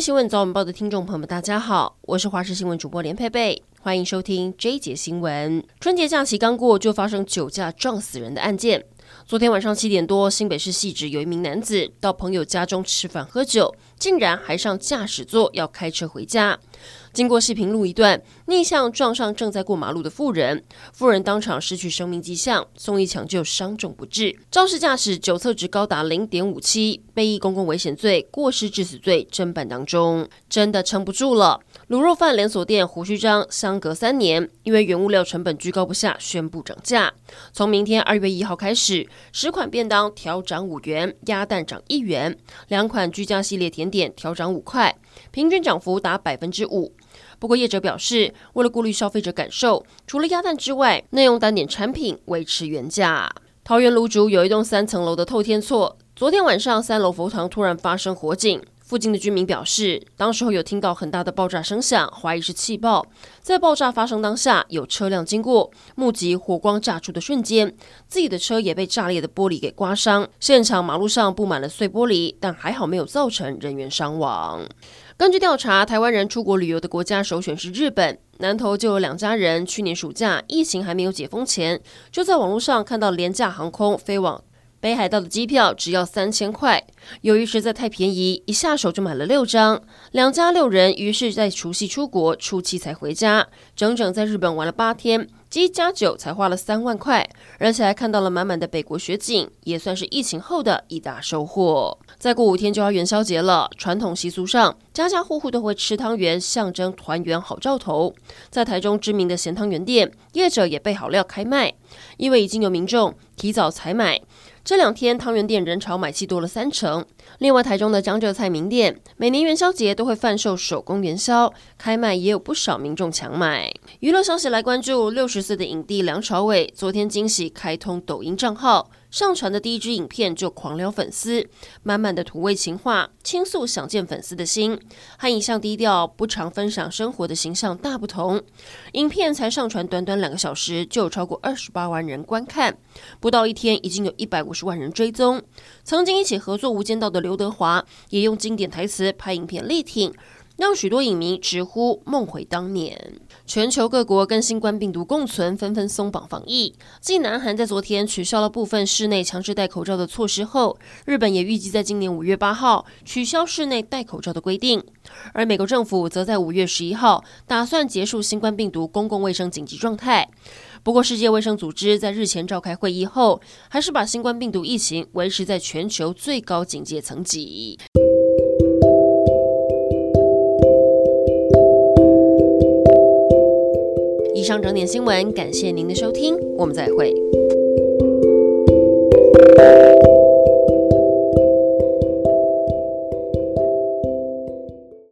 新闻早晚报的听众朋友们，大家好，我是华视新闻主播连佩佩，欢迎收听这一节新闻。春节假期刚过，就发生酒驾撞死人的案件。昨天晚上七点多，新北市汐止有一名男子到朋友家中吃饭喝酒，竟然还上驾驶座要开车回家。经过细平路一段，逆向撞上正在过马路的妇人，妇人当场失去生命迹象，送医抢救，伤重不治。肇事驾驶酒测值高达零点五七，被以公共危险罪、过失致死罪侦办当中，真的撑不住了。卤肉饭连锁店胡须张相隔三年，因为原物料成本居高不下，宣布涨价。从明天二月一号开始，十款便当调涨五元，鸭蛋涨一元，两款居家系列甜点调涨五块，平均涨幅达百分之五。不过业者表示，为了顾虑消费者感受，除了鸭蛋之外，内用单点产品维持原价。桃园芦竹有一栋三层楼的透天厝，昨天晚上三楼佛堂突然发生火警。附近的居民表示，当时候有听到很大的爆炸声响，怀疑是气爆。在爆炸发生当下，有车辆经过，目击火光炸出的瞬间，自己的车也被炸裂的玻璃给刮伤。现场马路上布满了碎玻璃，但还好没有造成人员伤亡。根据调查，台湾人出国旅游的国家首选是日本。南投就有两家人，去年暑假疫情还没有解封前，就在网络上看到廉价航空飞往。北海道的机票只要三千块，由于实在太便宜，一下手就买了六张。两家六人，于是，在除夕出国，初七才回家，整整在日本玩了八天，机加酒才花了三万块，而且还看到了满满的北国雪景，也算是疫情后的一大收获。再过五天就要元宵节了，传统习俗上，家家户户都会吃汤圆，象征团圆好兆头。在台中知名的咸汤圆店，业者也备好料开卖，因为已经有民众提早采买。这两天汤圆店人潮买气多了三成。另外，台中的江浙菜名店每年元宵节都会贩售手工元宵，开卖也有不少民众抢买。娱乐消息来关注，六十岁的影帝梁朝伟昨天惊喜开通抖音账号。上传的第一支影片就狂撩粉丝，满满的土味情话，倾诉想见粉丝的心，和一向低调不常分享生活的形象大不同。影片才上传短短两个小时，就有超过二十八万人观看，不到一天已经有一百五十万人追踪。曾经一起合作《无间道》的刘德华也用经典台词拍影片力挺。让许多影迷直呼梦回当年。全球各国跟新冠病毒共存，纷纷松绑防疫。继南韩在昨天取消了部分室内强制戴口罩的措施后，日本也预计在今年五月八号取消室内戴口罩的规定。而美国政府则在五月十一号打算结束新冠病毒公共卫生紧急状态。不过，世界卫生组织在日前召开会议后，还是把新冠病毒疫情维持在全球最高警戒层级。上整点新闻，感谢您的收听，我们再会。